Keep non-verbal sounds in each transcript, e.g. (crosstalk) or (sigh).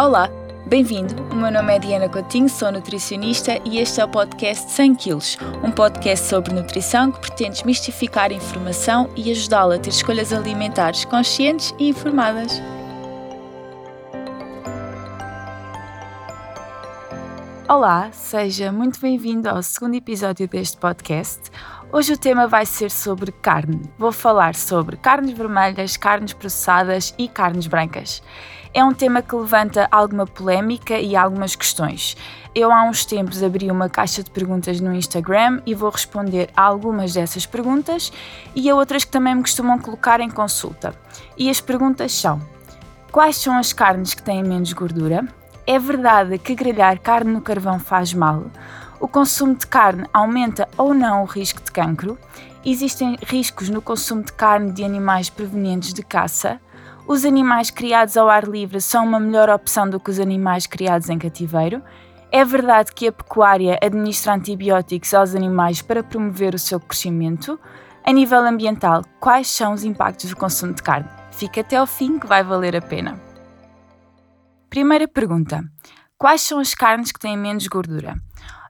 Olá, bem-vindo. O meu nome é Diana Coutinho, sou nutricionista e este é o podcast 100 Quilos, um podcast sobre nutrição que pretende desmistificar informação e ajudá-la a ter escolhas alimentares conscientes e informadas. Olá, seja muito bem-vindo ao segundo episódio deste podcast. Hoje o tema vai ser sobre carne. Vou falar sobre carnes vermelhas, carnes processadas e carnes brancas. É um tema que levanta alguma polémica e algumas questões. Eu há uns tempos abri uma caixa de perguntas no Instagram e vou responder a algumas dessas perguntas e a outras que também me costumam colocar em consulta. E as perguntas são: Quais são as carnes que têm menos gordura? É verdade que grelhar carne no carvão faz mal? O consumo de carne aumenta ou não o risco de cancro? Existem riscos no consumo de carne de animais provenientes de caça? Os animais criados ao ar livre são uma melhor opção do que os animais criados em cativeiro? É verdade que a pecuária administra antibióticos aos animais para promover o seu crescimento? A nível ambiental, quais são os impactos do consumo de carne? Fica até ao fim que vai valer a pena. Primeira pergunta: Quais são as carnes que têm menos gordura?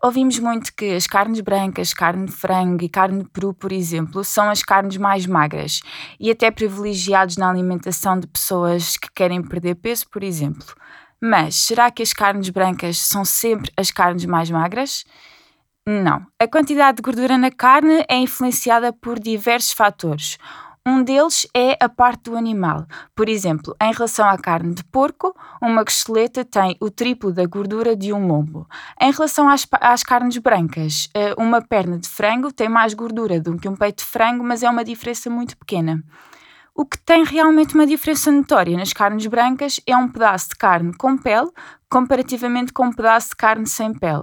Ouvimos muito que as carnes brancas, carne de frango e carne de peru, por exemplo, são as carnes mais magras e até privilegiados na alimentação de pessoas que querem perder peso, por exemplo. Mas será que as carnes brancas são sempre as carnes mais magras? Não. A quantidade de gordura na carne é influenciada por diversos fatores. Um deles é a parte do animal. Por exemplo, em relação à carne de porco, uma costeleta tem o triplo da gordura de um lombo. Em relação às, às carnes brancas, eh, uma perna de frango tem mais gordura do que um peito de frango, mas é uma diferença muito pequena. O que tem realmente uma diferença notória nas carnes brancas é um pedaço de carne com pele comparativamente com um pedaço de carne sem pele.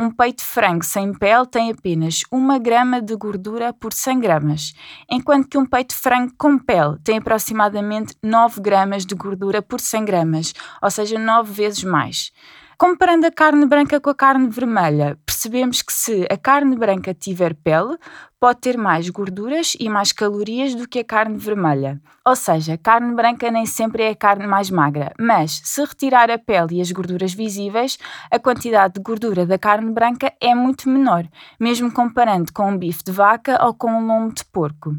Um peito de frango sem pele tem apenas 1 grama de gordura por 100 gramas, enquanto que um peito de frango com pele tem aproximadamente 9 gramas de gordura por 100 gramas, ou seja, 9 vezes mais. Comparando a carne branca com a carne vermelha, percebemos que se a carne branca tiver pele, pode ter mais gorduras e mais calorias do que a carne vermelha. Ou seja, a carne branca nem sempre é a carne mais magra, mas se retirar a pele e as gorduras visíveis, a quantidade de gordura da carne branca é muito menor, mesmo comparando com um bife de vaca ou com um lombo de porco.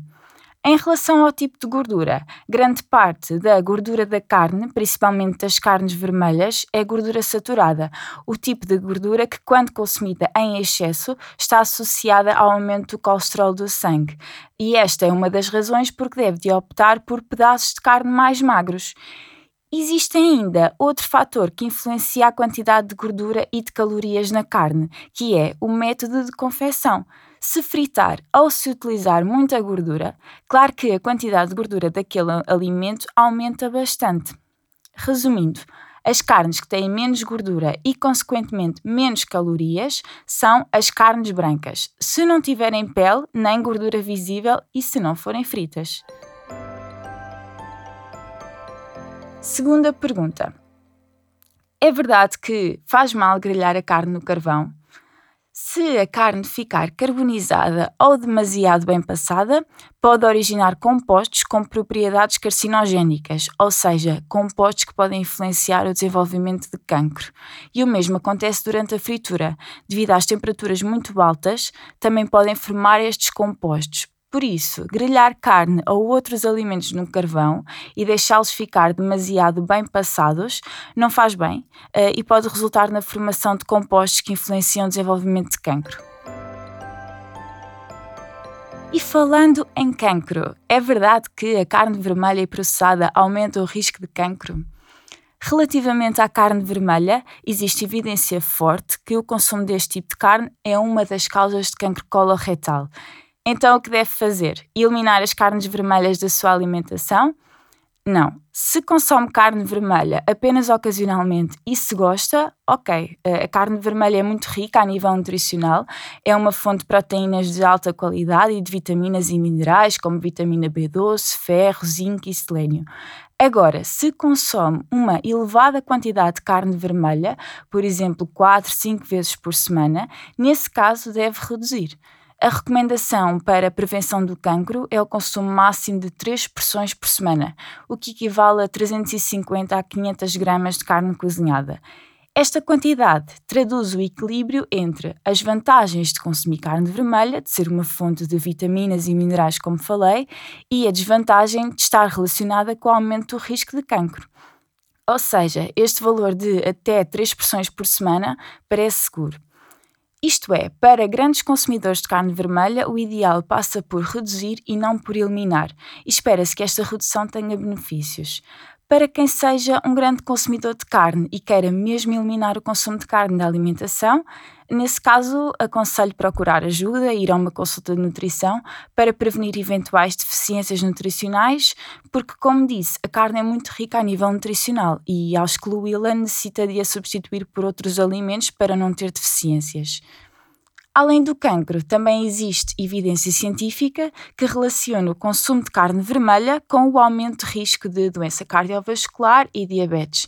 Em relação ao tipo de gordura, grande parte da gordura da carne, principalmente das carnes vermelhas, é gordura saturada, o tipo de gordura que, quando consumida em excesso, está associada ao aumento do colesterol do sangue. E esta é uma das razões por que deve de optar por pedaços de carne mais magros. Existe ainda outro fator que influencia a quantidade de gordura e de calorias na carne, que é o método de confecção. Se fritar ou se utilizar muita gordura, claro que a quantidade de gordura daquele alimento aumenta bastante. Resumindo, as carnes que têm menos gordura e, consequentemente, menos calorias são as carnes brancas, se não tiverem pele nem gordura visível e se não forem fritas. Segunda pergunta. É verdade que faz mal grelhar a carne no carvão? Se a carne ficar carbonizada ou demasiado bem passada, pode originar compostos com propriedades carcinogénicas, ou seja, compostos que podem influenciar o desenvolvimento de cancro. E o mesmo acontece durante a fritura. Devido às temperaturas muito altas, também podem formar estes compostos, por isso, grelhar carne ou outros alimentos no carvão e deixá-los ficar demasiado bem passados não faz bem uh, e pode resultar na formação de compostos que influenciam o desenvolvimento de cancro. E falando em cancro, é verdade que a carne vermelha e processada aumenta o risco de cancro? Relativamente à carne vermelha, existe evidência forte que o consumo deste tipo de carne é uma das causas de cancro coloretal então, o que deve fazer? Eliminar as carnes vermelhas da sua alimentação? Não. Se consome carne vermelha apenas ocasionalmente e se gosta, ok. A carne vermelha é muito rica a nível nutricional, é uma fonte de proteínas de alta qualidade e de vitaminas e minerais, como vitamina B12, ferro, zinco e selênio. Agora, se consome uma elevada quantidade de carne vermelha, por exemplo, 4, 5 vezes por semana, nesse caso deve reduzir. A recomendação para a prevenção do cancro é o consumo máximo de 3 porções por semana, o que equivale a 350 a 500 gramas de carne cozinhada. Esta quantidade traduz o equilíbrio entre as vantagens de consumir carne vermelha, de ser uma fonte de vitaminas e minerais, como falei, e a desvantagem de estar relacionada com o aumento do risco de cancro. Ou seja, este valor de até 3 porções por semana parece seguro. Isto é, para grandes consumidores de carne vermelha, o ideal passa por reduzir e não por eliminar, e espera-se que esta redução tenha benefícios. Para quem seja um grande consumidor de carne e queira mesmo eliminar o consumo de carne da alimentação, nesse caso aconselho procurar ajuda ir a uma consulta de nutrição para prevenir eventuais deficiências nutricionais, porque, como disse, a carne é muito rica a nível nutricional e, ao excluí-la, necessita de a substituir por outros alimentos para não ter deficiências. Além do cancro, também existe evidência científica que relaciona o consumo de carne vermelha com o aumento de risco de doença cardiovascular e diabetes,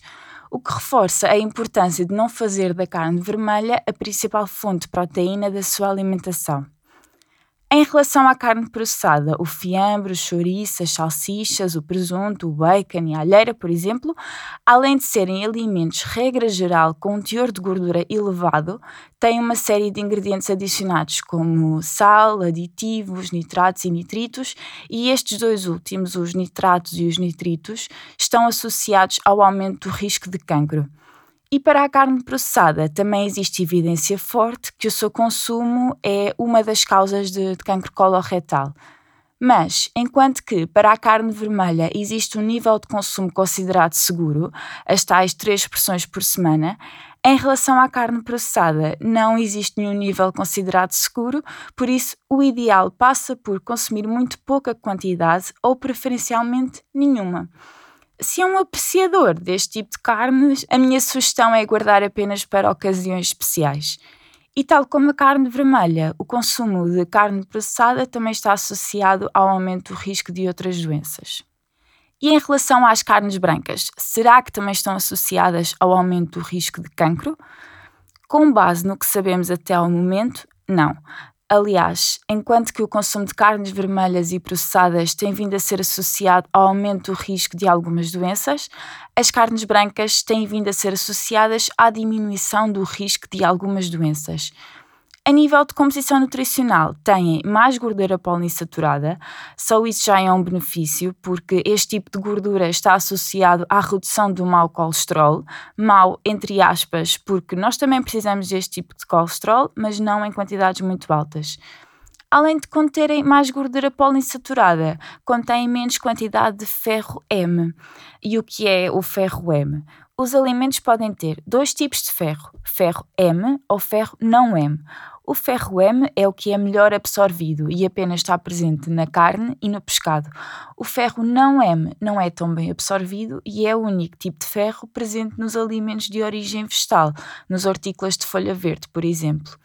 o que reforça a importância de não fazer da carne vermelha a principal fonte de proteína da sua alimentação. Em relação à carne processada, o fiambre, o chouriço, as salsichas, o presunto, o bacon e a alheira, por exemplo, além de serem alimentos regra geral com um teor de gordura elevado, têm uma série de ingredientes adicionados como sal, aditivos, nitratos e nitritos, e estes dois últimos, os nitratos e os nitritos, estão associados ao aumento do risco de cancro. E para a carne processada também existe evidência forte que o seu consumo é uma das causas de, de cancro coloretal. Mas, enquanto que para a carne vermelha existe um nível de consumo considerado seguro, as tais 3 porções por semana, em relação à carne processada não existe nenhum nível considerado seguro, por isso o ideal passa por consumir muito pouca quantidade ou preferencialmente nenhuma. Se é um apreciador deste tipo de carnes, a minha sugestão é guardar apenas para ocasiões especiais. E tal como a carne vermelha, o consumo de carne processada também está associado ao aumento do risco de outras doenças. E em relação às carnes brancas, será que também estão associadas ao aumento do risco de cancro? Com base no que sabemos até ao momento, não. Aliás, enquanto que o consumo de carnes vermelhas e processadas tem vindo a ser associado ao aumento do risco de algumas doenças, as carnes brancas têm vindo a ser associadas à diminuição do risco de algumas doenças. A nível de composição nutricional, têm mais gordura poliinsaturada, só isso já é um benefício, porque este tipo de gordura está associado à redução do mau colesterol, mau entre aspas, porque nós também precisamos deste tipo de colesterol, mas não em quantidades muito altas. Além de conterem mais gordura poliinsaturada, contêm menos quantidade de ferro M. E o que é o ferro M? Os alimentos podem ter dois tipos de ferro, ferro M ou ferro não M. O ferro M é o que é melhor absorvido e apenas está presente na carne e no pescado. O ferro não M não é tão bem absorvido e é o único tipo de ferro presente nos alimentos de origem vegetal, nos hortícolas de folha verde, por exemplo.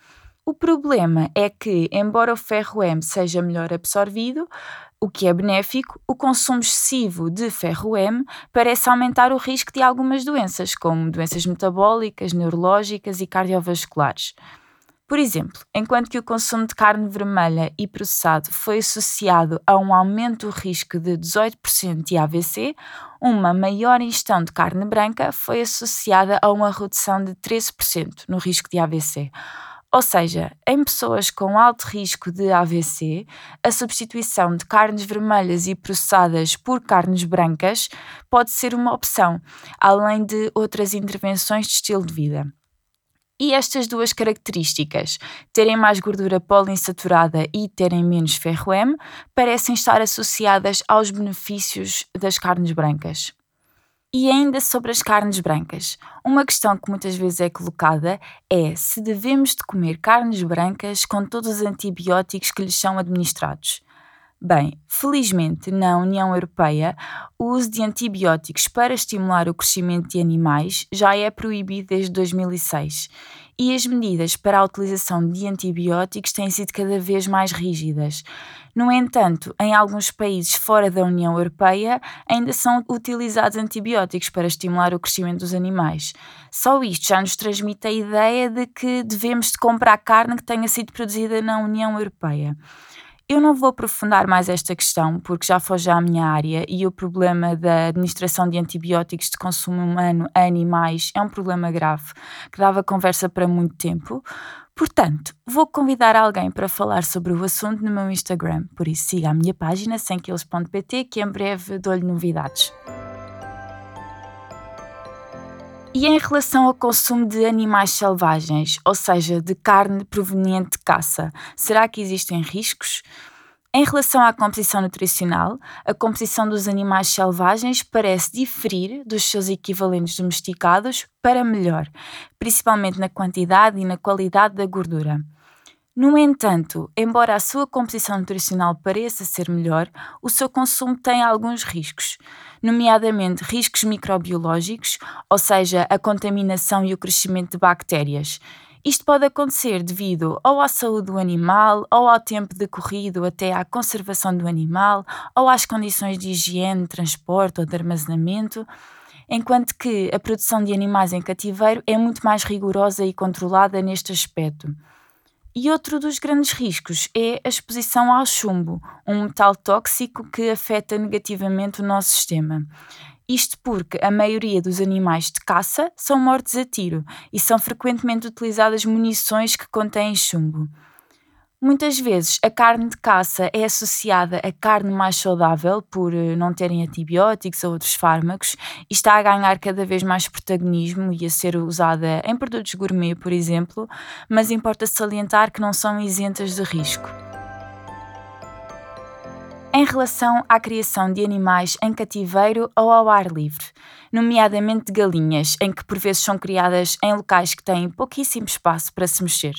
O problema é que, embora o ferro M seja melhor absorvido, o que é benéfico, o consumo excessivo de ferro M parece aumentar o risco de algumas doenças, como doenças metabólicas, neurológicas e cardiovasculares. Por exemplo, enquanto que o consumo de carne vermelha e processado foi associado a um aumento do risco de 18% de AVC, uma maior ingestão de carne branca foi associada a uma redução de 13% no risco de AVC. Ou seja, em pessoas com alto risco de AVC, a substituição de carnes vermelhas e processadas por carnes brancas pode ser uma opção, além de outras intervenções de estilo de vida. E estas duas características, terem mais gordura poliinsaturada e terem menos ferro M, parecem estar associadas aos benefícios das carnes brancas. E ainda sobre as carnes brancas, uma questão que muitas vezes é colocada é se devemos de comer carnes brancas com todos os antibióticos que lhes são administrados. Bem, felizmente na União Europeia, o uso de antibióticos para estimular o crescimento de animais já é proibido desde 2006 e as medidas para a utilização de antibióticos têm sido cada vez mais rígidas. No entanto, em alguns países fora da União Europeia ainda são utilizados antibióticos para estimular o crescimento dos animais. Só isto já nos transmite a ideia de que devemos de comprar carne que tenha sido produzida na União Europeia. Eu não vou aprofundar mais esta questão, porque já foge à minha área e o problema da administração de antibióticos de consumo humano a animais é um problema grave, que dava conversa para muito tempo. Portanto, vou convidar alguém para falar sobre o assunto no meu Instagram, por isso siga a minha página 100kg.pt que em breve dou-lhe novidades. E em relação ao consumo de animais selvagens, ou seja, de carne proveniente de caça, será que existem riscos? Em relação à composição nutricional, a composição dos animais selvagens parece diferir dos seus equivalentes domesticados para melhor, principalmente na quantidade e na qualidade da gordura. No entanto, embora a sua composição nutricional pareça ser melhor, o seu consumo tem alguns riscos, nomeadamente riscos microbiológicos, ou seja, a contaminação e o crescimento de bactérias. Isto pode acontecer devido ou à saúde do animal, ou ao tempo decorrido até à conservação do animal, ou às condições de higiene, transporte ou de armazenamento enquanto que a produção de animais em cativeiro é muito mais rigorosa e controlada neste aspecto. E outro dos grandes riscos é a exposição ao chumbo, um metal tóxico que afeta negativamente o nosso sistema. Isto porque a maioria dos animais de caça são mortos a tiro e são frequentemente utilizadas munições que contêm chumbo. Muitas vezes a carne de caça é associada a carne mais saudável por eh, não terem antibióticos ou outros fármacos e está a ganhar cada vez mais protagonismo e a ser usada em produtos gourmet, por exemplo, mas importa salientar que não são isentas de risco. Em relação à criação de animais em cativeiro ou ao ar livre, nomeadamente galinhas, em que por vezes são criadas em locais que têm pouquíssimo espaço para se mexer,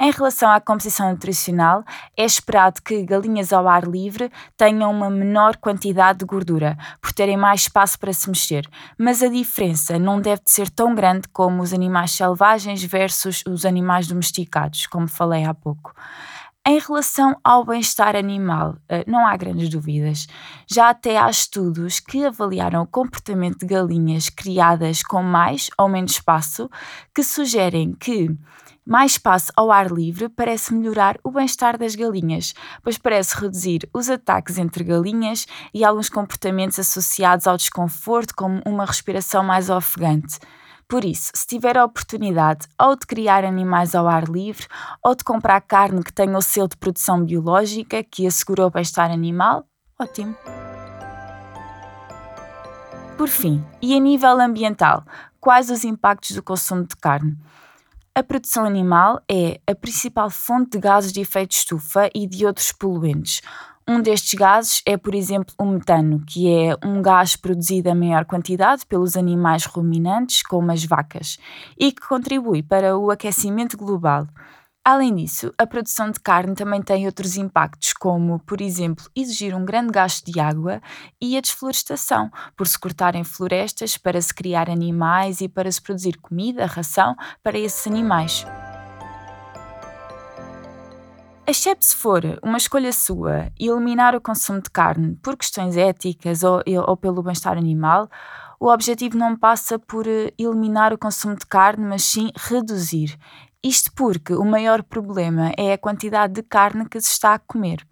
em relação à composição nutricional, é esperado que galinhas ao ar livre tenham uma menor quantidade de gordura, por terem mais espaço para se mexer, mas a diferença não deve ser tão grande como os animais selvagens versus os animais domesticados, como falei há pouco. Em relação ao bem-estar animal, eh, não há grandes dúvidas. Já até há estudos que avaliaram o comportamento de galinhas criadas com mais ou menos espaço, que sugerem que mais espaço ao ar livre parece melhorar o bem-estar das galinhas, pois parece reduzir os ataques entre galinhas e alguns comportamentos associados ao desconforto, como uma respiração mais ofegante. Por isso, se tiver a oportunidade ou de criar animais ao ar livre ou de comprar carne que tenha o selo de produção biológica que assegura o bem-estar animal, ótimo. Por fim, e a nível ambiental, quais os impactos do consumo de carne? A produção animal é a principal fonte de gases de efeito estufa e de outros poluentes. Um destes gases é, por exemplo, o metano, que é um gás produzido em maior quantidade pelos animais ruminantes, como as vacas, e que contribui para o aquecimento global. Além disso, a produção de carne também tem outros impactos, como, por exemplo, exigir um grande gasto de água e a desflorestação, por se cortarem florestas para se criar animais e para se produzir comida, ração para esses animais. Exceto se for uma escolha sua eliminar o consumo de carne por questões éticas ou, ou pelo bem-estar animal, o objetivo não passa por eh, eliminar o consumo de carne, mas sim reduzir. Isto porque o maior problema é a quantidade de carne que se está a comer.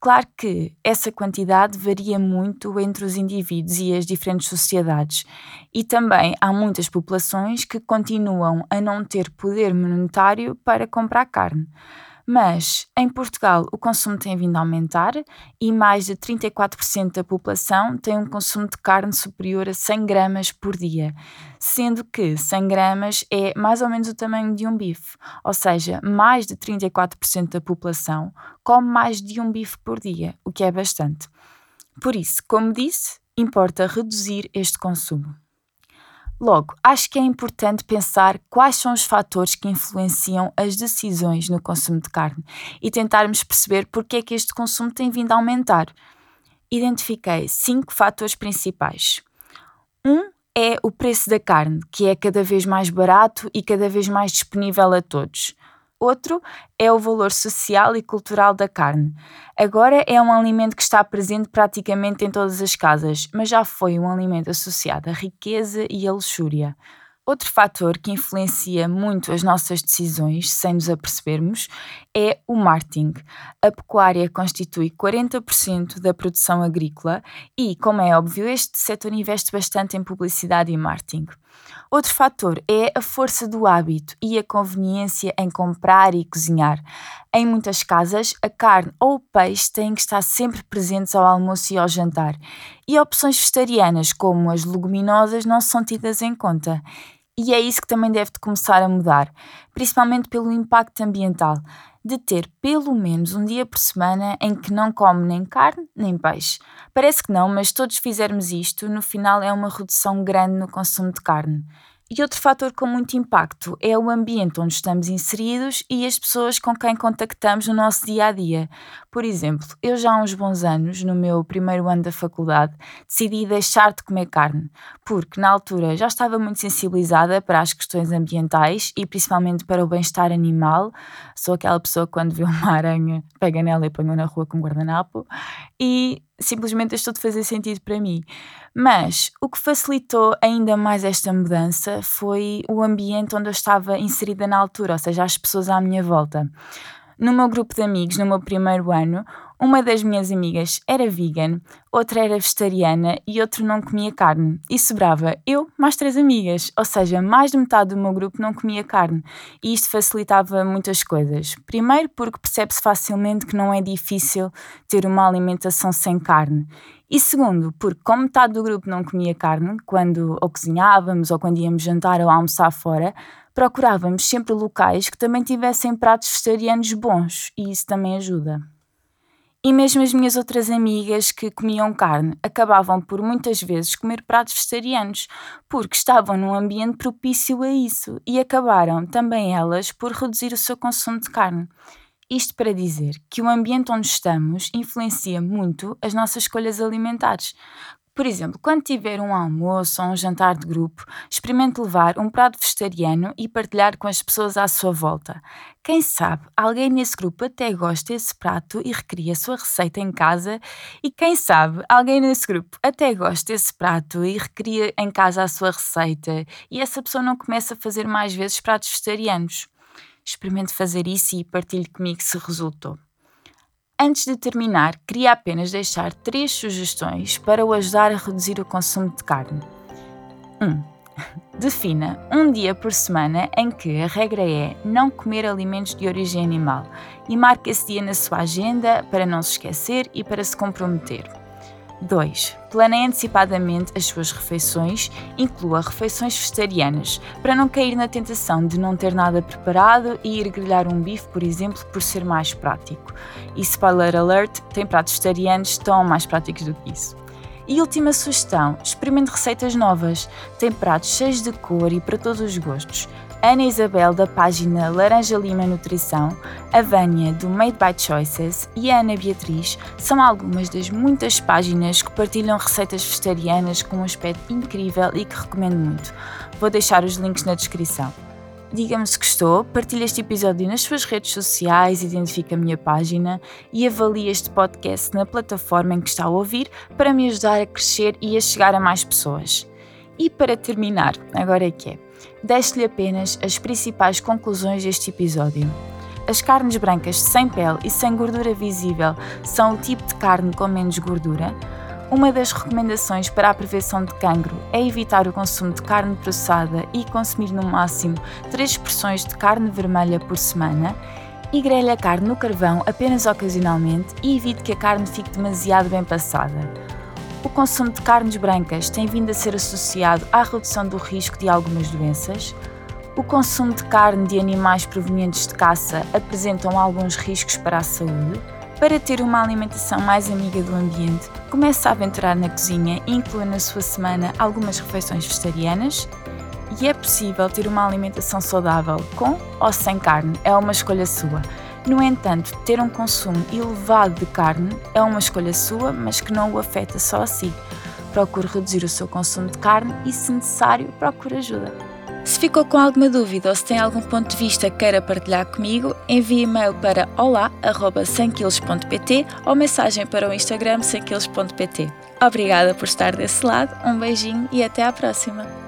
Claro que essa quantidade varia muito entre os indivíduos e as diferentes sociedades, e também há muitas populações que continuam a não ter poder monetário para comprar carne. Mas em Portugal o consumo tem vindo a aumentar e mais de 34% da população tem um consumo de carne superior a 100 gramas por dia, sendo que 100 gramas é mais ou menos o tamanho de um bife, ou seja, mais de 34% da população come mais de um bife por dia, o que é bastante. Por isso, como disse, importa reduzir este consumo. Logo, acho que é importante pensar quais são os fatores que influenciam as decisões no consumo de carne e tentarmos perceber porque é que este consumo tem vindo a aumentar. Identifiquei cinco fatores principais. Um é o preço da carne, que é cada vez mais barato e cada vez mais disponível a todos. Outro é o valor social e cultural da carne. Agora é um alimento que está presente praticamente em todas as casas, mas já foi um alimento associado à riqueza e à luxúria. Outro fator que influencia muito as nossas decisões, sem nos apercebermos, é o marketing. A pecuária constitui 40% da produção agrícola e, como é óbvio, este setor investe bastante em publicidade e marketing. Outro fator é a força do hábito e a conveniência em comprar e cozinhar. Em muitas casas, a carne ou o peixe têm que estar sempre presentes ao almoço e ao jantar, e opções vegetarianas, como as leguminosas, não são tidas em conta. E é isso que também deve de começar a mudar, principalmente pelo impacto ambiental, de ter pelo menos um dia por semana em que não come nem carne nem peixe. Parece que não, mas todos fizermos isto, no final é uma redução grande no consumo de carne. E outro fator com muito impacto é o ambiente onde estamos inseridos e as pessoas com quem contactamos no nosso dia a dia. Por exemplo, eu já há uns bons anos, no meu primeiro ano da faculdade, decidi deixar de comer carne, porque na altura já estava muito sensibilizada para as questões ambientais e principalmente para o bem-estar animal. Sou aquela pessoa que quando vê uma (laughs) aranha pega nela e põe na rua com um guardanapo e simplesmente deixou de fazer sentido para mim. Mas o que facilitou ainda mais esta mudança foi o ambiente onde eu estava inserida na altura, ou seja, as pessoas à minha volta. No meu grupo de amigos, no meu primeiro ano, uma das minhas amigas era vegan, outra era vegetariana e outro não comia carne. E sobrava eu mais três amigas, ou seja, mais de metade do meu grupo não comia carne. E isto facilitava muitas coisas. Primeiro, porque percebe-se facilmente que não é difícil ter uma alimentação sem carne. E segundo, porque como metade do grupo não comia carne, quando ou cozinhávamos ou quando íamos jantar ou almoçar fora, procurávamos sempre locais que também tivessem pratos vegetarianos bons e isso também ajuda. E mesmo as minhas outras amigas que comiam carne acabavam por muitas vezes comer pratos vegetarianos, porque estavam num ambiente propício a isso e acabaram também elas por reduzir o seu consumo de carne. Isto para dizer que o ambiente onde estamos influencia muito as nossas escolhas alimentares. Por exemplo, quando tiver um almoço ou um jantar de grupo, experimente levar um prato vegetariano e partilhar com as pessoas à sua volta. Quem sabe alguém nesse grupo até gosta desse prato e recria a sua receita em casa, e quem sabe alguém nesse grupo até gosta desse prato e recria em casa a sua receita, e essa pessoa não começa a fazer mais vezes pratos vegetarianos. Experimente fazer isso e partilhe comigo se resultou. Antes de terminar, queria apenas deixar três sugestões para o ajudar a reduzir o consumo de carne. 1. Um, (laughs) defina um dia por semana em que a regra é não comer alimentos de origem animal e marque esse dia na sua agenda para não se esquecer e para se comprometer. 2. Planeie antecipadamente as suas refeições, inclua refeições vegetarianas, para não cair na tentação de não ter nada preparado e ir grelhar um bife, por exemplo, por ser mais prático. E spoiler alert, tem pratos vegetarianos tão mais práticos do que isso. E última sugestão: experimente receitas novas. Tem pratos cheios de cor e para todos os gostos. Ana Isabel, da página Laranja Lima Nutrição, a Vânia, do Made by Choices e a Ana Beatriz são algumas das muitas páginas que partilham receitas vegetarianas com um aspecto incrível e que recomendo muito. Vou deixar os links na descrição. Diga-me se gostou, partilhe este episódio nas suas redes sociais, identifique a minha página e avalie este podcast na plataforma em que está a ouvir para me ajudar a crescer e a chegar a mais pessoas. E para terminar, agora é que é deixo-lhe apenas as principais conclusões deste episódio. As carnes brancas sem pele e sem gordura visível são o tipo de carne com menos gordura. Uma das recomendações para a prevenção de cancro é evitar o consumo de carne processada e consumir no máximo 3 porções de carne vermelha por semana. E grelhe a carne no carvão apenas ocasionalmente e evite que a carne fique demasiado bem passada. O consumo de carnes brancas tem vindo a ser associado à redução do risco de algumas doenças. O consumo de carne de animais provenientes de caça apresentam alguns riscos para a saúde. Para ter uma alimentação mais amiga do ambiente, comece a aventurar na cozinha e inclua na sua semana algumas refeições vegetarianas. E é possível ter uma alimentação saudável com ou sem carne, é uma escolha sua. No entanto, ter um consumo elevado de carne é uma escolha sua, mas que não o afeta só a si. procure reduzir o seu consumo de carne e, se necessário, procure ajuda. Se ficou com alguma dúvida ou se tem algum ponto de vista que queira partilhar comigo, envie e-mail para olá.100kg.pt ou mensagem para o Instagram 100kg.pt. Obrigada por estar desse lado, um beijinho e até à próxima!